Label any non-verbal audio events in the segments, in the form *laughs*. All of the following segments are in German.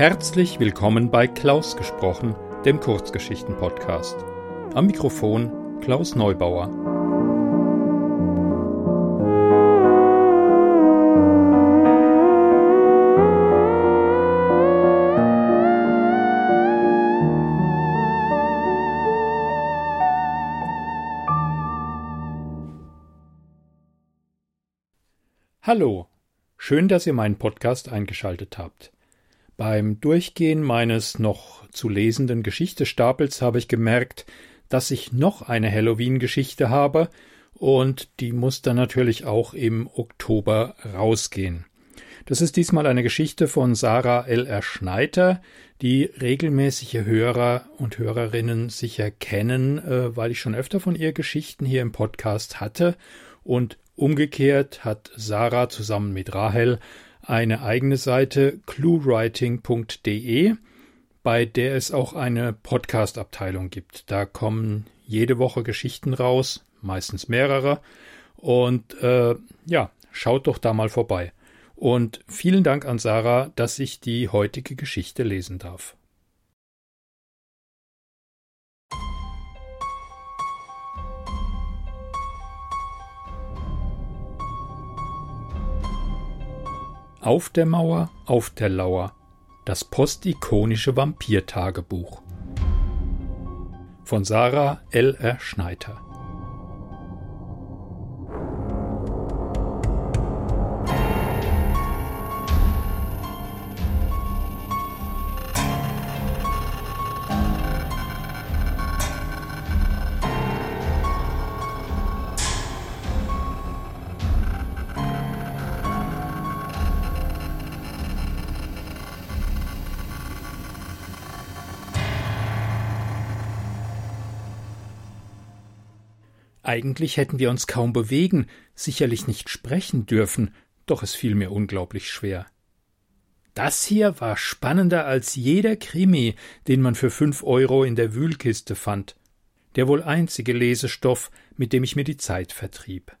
Herzlich willkommen bei Klaus gesprochen, dem Kurzgeschichten-Podcast. Am Mikrofon Klaus Neubauer. Hallo, schön, dass ihr meinen Podcast eingeschaltet habt. Beim Durchgehen meines noch zu lesenden Geschichtestapels habe ich gemerkt, dass ich noch eine Halloween-Geschichte habe und die muss dann natürlich auch im Oktober rausgehen. Das ist diesmal eine Geschichte von Sarah L. R. Schneider, die regelmäßige Hörer und Hörerinnen sicher kennen, äh, weil ich schon öfter von ihr Geschichten hier im Podcast hatte und umgekehrt hat Sarah zusammen mit Rahel eine eigene Seite cluewriting.de, bei der es auch eine Podcast-Abteilung gibt. Da kommen jede Woche Geschichten raus, meistens mehrere. Und äh, ja, schaut doch da mal vorbei. Und vielen Dank an Sarah, dass ich die heutige Geschichte lesen darf. Auf der Mauer, auf der Lauer. Das postikonische Vampirtagebuch. Von Sarah L. R. Schneider. Eigentlich hätten wir uns kaum bewegen, sicherlich nicht sprechen dürfen, doch es fiel mir unglaublich schwer. Das hier war spannender als jeder Krimi, den man für fünf Euro in der Wühlkiste fand. Der wohl einzige Lesestoff, mit dem ich mir die Zeit vertrieb.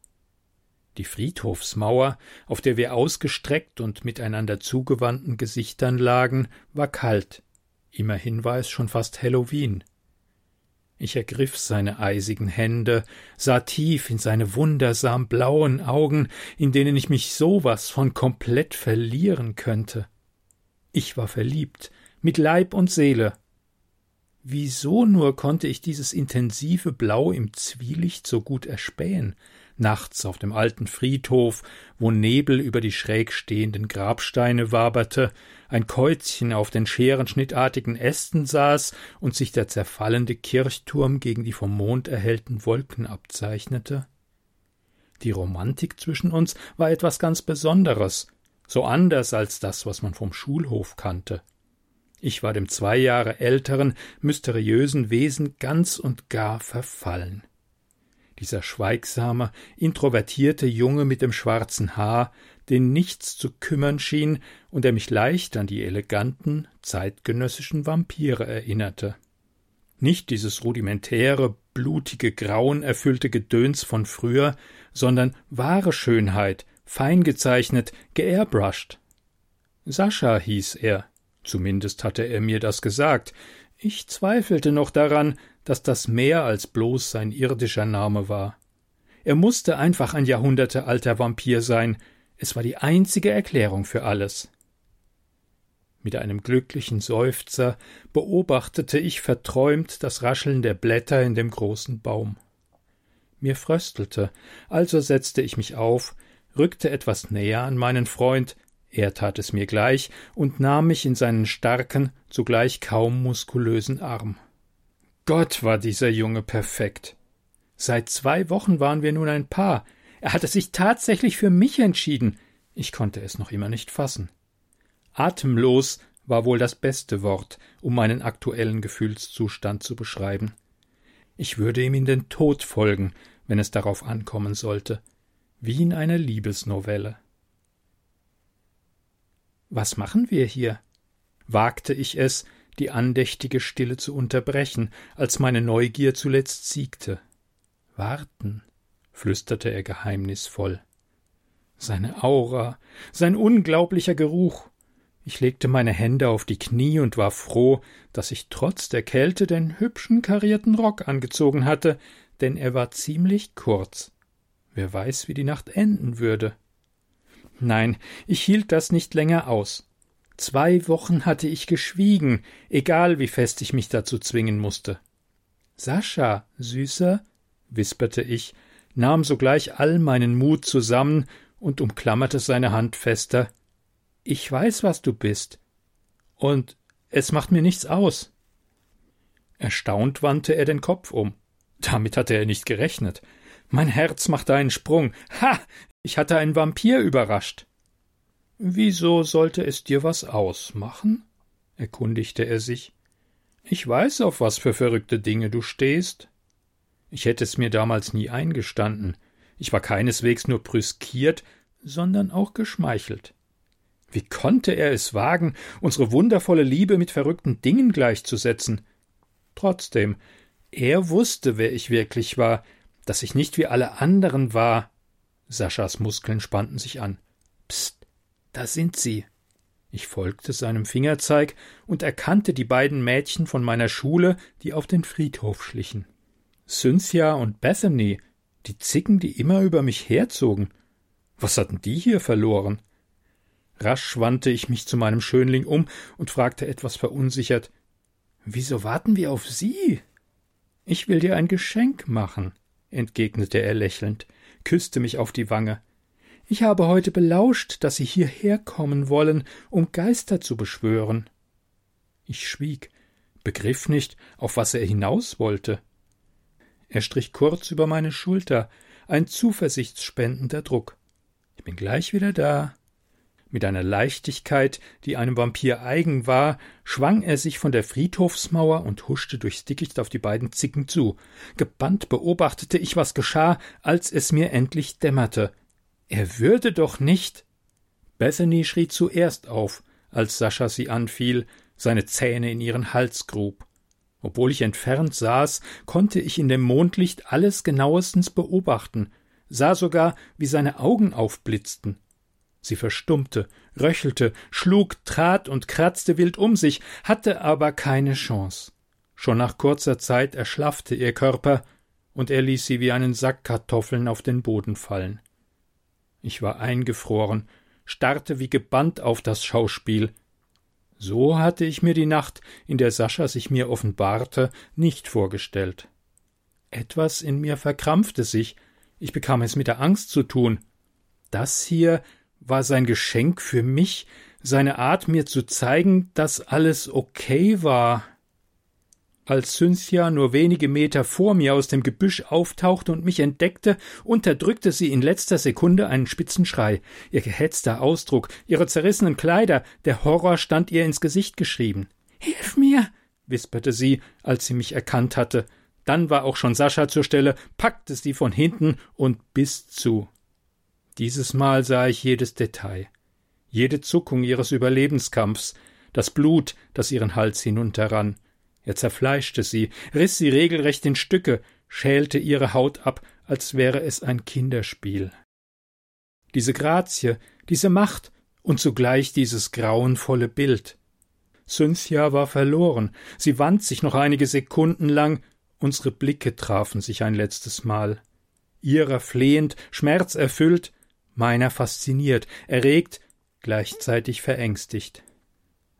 Die Friedhofsmauer, auf der wir ausgestreckt und miteinander zugewandten Gesichtern lagen, war kalt. Immerhin war es schon fast Halloween. Ich ergriff seine eisigen Hände, sah tief in seine wundersam blauen Augen, in denen ich mich sowas von komplett verlieren könnte. Ich war verliebt, mit Leib und Seele. Wieso nur konnte ich dieses intensive Blau im Zwielicht so gut erspähen? Nachts auf dem alten Friedhof, wo Nebel über die schräg stehenden Grabsteine waberte, ein Käuzchen auf den scherenschnittartigen Ästen saß und sich der zerfallende Kirchturm gegen die vom Mond erhellten Wolken abzeichnete? Die Romantik zwischen uns war etwas ganz Besonderes, so anders als das, was man vom Schulhof kannte. Ich war dem zwei Jahre älteren, mysteriösen Wesen ganz und gar verfallen. Dieser schweigsame, introvertierte Junge mit dem schwarzen Haar, den nichts zu kümmern schien und der mich leicht an die eleganten, zeitgenössischen Vampire erinnerte. Nicht dieses rudimentäre, blutige, grauenerfüllte Gedöns von früher, sondern wahre Schönheit, fein gezeichnet, geairbrushed. Sascha hieß er, zumindest hatte er mir das gesagt. Ich zweifelte noch daran, dass das mehr als bloß sein irdischer Name war. Er musste einfach ein jahrhundertealter Vampir sein, es war die einzige Erklärung für alles. Mit einem glücklichen Seufzer beobachtete ich verträumt das Rascheln der Blätter in dem großen Baum. Mir fröstelte, also setzte ich mich auf, rückte etwas näher an meinen Freund, er tat es mir gleich und nahm mich in seinen starken, zugleich kaum muskulösen Arm. Gott war dieser Junge perfekt. Seit zwei Wochen waren wir nun ein Paar. Er hatte sich tatsächlich für mich entschieden. Ich konnte es noch immer nicht fassen. Atemlos war wohl das beste Wort, um meinen aktuellen Gefühlszustand zu beschreiben. Ich würde ihm in den Tod folgen, wenn es darauf ankommen sollte, wie in einer Liebesnovelle. Was machen wir hier? wagte ich es, die andächtige Stille zu unterbrechen, als meine Neugier zuletzt siegte. Warten, flüsterte er geheimnisvoll. Seine Aura, sein unglaublicher Geruch. Ich legte meine Hände auf die Knie und war froh, dass ich trotz der Kälte den hübschen karierten Rock angezogen hatte, denn er war ziemlich kurz. Wer weiß, wie die Nacht enden würde. Nein, ich hielt das nicht länger aus. Zwei Wochen hatte ich geschwiegen, egal wie fest ich mich dazu zwingen musste. Sascha, Süßer, wisperte ich, nahm sogleich all meinen Mut zusammen und umklammerte seine Hand fester. Ich weiß, was du bist. Und es macht mir nichts aus. Erstaunt wandte er den Kopf um. Damit hatte er nicht gerechnet. Mein Herz machte einen Sprung. Ha! Ich hatte einen Vampir überrascht. Wieso sollte es dir was ausmachen? erkundigte er sich. Ich weiß, auf was für verrückte Dinge du stehst. Ich hätte es mir damals nie eingestanden. Ich war keineswegs nur brüskiert, sondern auch geschmeichelt. Wie konnte er es wagen, unsere wundervolle Liebe mit verrückten Dingen gleichzusetzen? Trotzdem, er wusste, wer ich wirklich war, dass ich nicht wie alle anderen war. Saschas Muskeln spannten sich an. Psst, da sind sie. Ich folgte seinem Fingerzeig und erkannte die beiden Mädchen von meiner Schule, die auf den Friedhof schlichen. Cynthia und Bethany, die Zicken, die immer über mich herzogen. Was hatten die hier verloren? Rasch wandte ich mich zu meinem Schönling um und fragte etwas verunsichert Wieso warten wir auf Sie? Ich will dir ein Geschenk machen, entgegnete er lächelnd, küsste mich auf die Wange. Ich habe heute belauscht, dass Sie hierher kommen wollen, um Geister zu beschwören. Ich schwieg, begriff nicht, auf was er hinaus wollte. Er strich kurz über meine Schulter, ein zuversichtsspendender Druck. Ich bin gleich wieder da. Mit einer Leichtigkeit, die einem Vampir eigen war, schwang er sich von der Friedhofsmauer und huschte durchs Dickicht auf die beiden Zicken zu. Gebannt beobachtete ich, was geschah, als es mir endlich dämmerte. Er würde doch nicht. Bethany schrie zuerst auf, als Sascha sie anfiel, seine Zähne in ihren Hals grub. Obwohl ich entfernt saß, konnte ich in dem Mondlicht alles genauestens beobachten, sah sogar, wie seine Augen aufblitzten. Sie verstummte, röchelte, schlug, trat und kratzte wild um sich, hatte aber keine Chance. Schon nach kurzer Zeit erschlaffte ihr Körper, und er ließ sie wie einen Sack Kartoffeln auf den Boden fallen. Ich war eingefroren, starrte wie gebannt auf das Schauspiel, so hatte ich mir die Nacht, in der Sascha sich mir offenbarte, nicht vorgestellt. Etwas in mir verkrampfte sich, ich bekam es mit der Angst zu tun. Das hier war sein Geschenk für mich, seine Art mir zu zeigen, dass alles okay war. Als Cynthia nur wenige Meter vor mir aus dem Gebüsch auftauchte und mich entdeckte, unterdrückte sie in letzter Sekunde einen spitzen Schrei. Ihr gehetzter Ausdruck, ihre zerrissenen Kleider, der Horror stand ihr ins Gesicht geschrieben. Hilf mir, wisperte sie, als sie mich erkannt hatte. Dann war auch schon Sascha zur Stelle, packte sie von hinten und biss zu. Dieses Mal sah ich jedes Detail, jede Zuckung ihres Überlebenskampfs, das Blut, das ihren Hals hinunterrann, er zerfleischte sie, riß sie regelrecht in Stücke, schälte ihre Haut ab, als wäre es ein Kinderspiel. Diese Grazie, diese Macht und zugleich dieses grauenvolle Bild. Cynthia war verloren, sie wand sich noch einige Sekunden lang, unsere Blicke trafen sich ein letztes Mal. Ihrer flehend, schmerzerfüllt, meiner fasziniert, erregt, gleichzeitig verängstigt.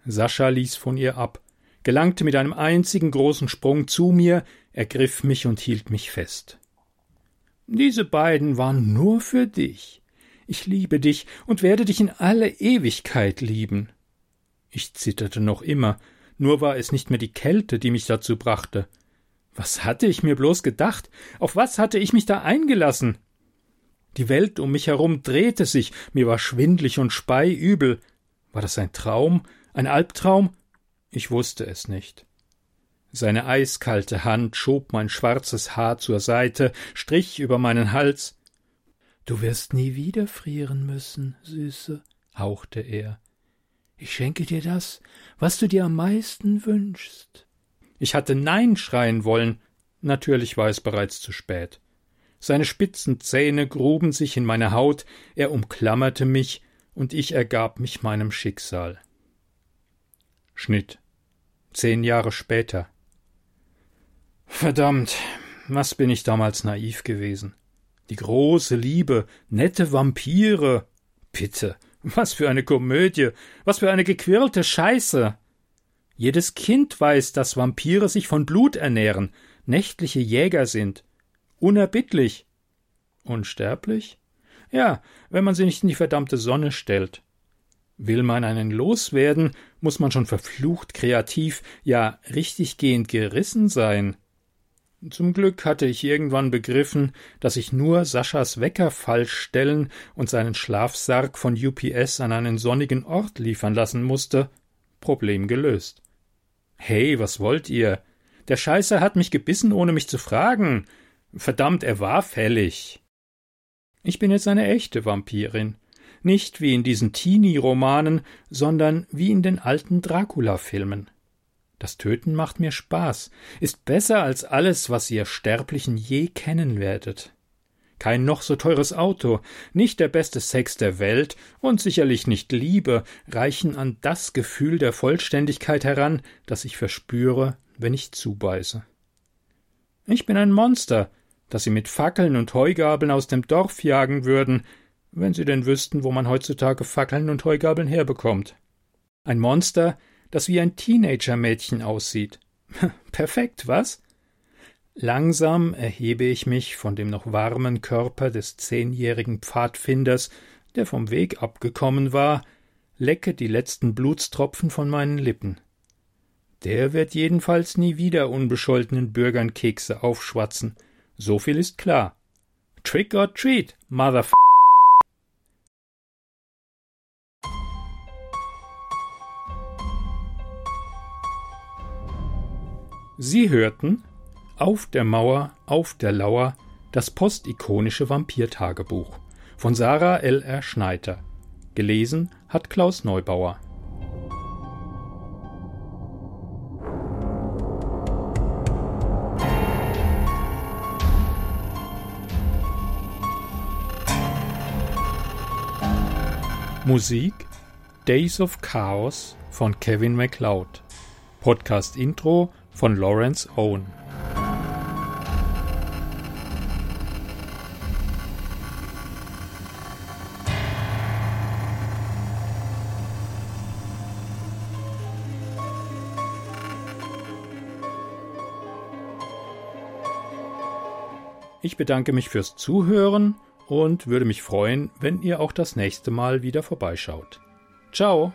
Sascha ließ von ihr ab, gelangte mit einem einzigen großen Sprung zu mir, ergriff mich und hielt mich fest. Diese beiden waren nur für dich. Ich liebe dich und werde dich in alle Ewigkeit lieben. Ich zitterte noch immer, nur war es nicht mehr die Kälte, die mich dazu brachte. Was hatte ich mir bloß gedacht? Auf was hatte ich mich da eingelassen? Die Welt um mich herum drehte sich, mir war schwindlig und speiübel. War das ein Traum, ein Albtraum ich wusste es nicht. Seine eiskalte Hand schob mein schwarzes Haar zur Seite, strich über meinen Hals. Du wirst nie wieder frieren müssen, Süße, hauchte er. Ich schenke dir das, was du dir am meisten wünschst. Ich hatte Nein schreien wollen, natürlich war es bereits zu spät. Seine spitzen Zähne gruben sich in meine Haut, er umklammerte mich, und ich ergab mich meinem Schicksal. Schnitt. Zehn Jahre später. Verdammt, was bin ich damals naiv gewesen. Die große Liebe, nette Vampire. Bitte, was für eine Komödie, was für eine gequirlte Scheiße. Jedes Kind weiß, dass Vampire sich von Blut ernähren, nächtliche Jäger sind. Unerbittlich. Unsterblich? Ja, wenn man sie nicht in die verdammte Sonne stellt. Will man einen loswerden, muss man schon verflucht kreativ, ja richtiggehend gerissen sein. Zum Glück hatte ich irgendwann begriffen, dass ich nur Saschas Wecker falsch stellen und seinen Schlafsarg von UPS an einen sonnigen Ort liefern lassen musste. Problem gelöst. Hey, was wollt ihr? Der Scheißer hat mich gebissen, ohne mich zu fragen. Verdammt, er war fällig. Ich bin jetzt eine echte Vampirin. Nicht wie in diesen Teenie-Romanen, sondern wie in den alten Dracula-Filmen. Das Töten macht mir Spaß, ist besser als alles, was ihr Sterblichen je kennen werdet. Kein noch so teures Auto, nicht der beste Sex der Welt und sicherlich nicht Liebe reichen an das Gefühl der Vollständigkeit heran, das ich verspüre, wenn ich zubeiße. Ich bin ein Monster, das sie mit Fackeln und Heugabeln aus dem Dorf jagen würden, wenn sie denn wüssten, wo man heutzutage Fackeln und Heugabeln herbekommt. Ein Monster, das wie ein Teenager-Mädchen aussieht. *laughs* Perfekt, was? Langsam erhebe ich mich von dem noch warmen Körper des zehnjährigen Pfadfinders, der vom Weg abgekommen war, lecke die letzten Blutstropfen von meinen Lippen. Der wird jedenfalls nie wieder unbescholtenen Bürgern Kekse aufschwatzen. So viel ist klar. Trick or treat, Motherf Sie hörten Auf der Mauer, auf der Lauer, das postikonische Vampirtagebuch von Sarah L. R. Schneider. Gelesen hat Klaus Neubauer. Musik Days of Chaos von Kevin MacLeod. Podcast Intro von Lawrence Owen. Ich bedanke mich fürs Zuhören und würde mich freuen, wenn ihr auch das nächste Mal wieder vorbeischaut. Ciao!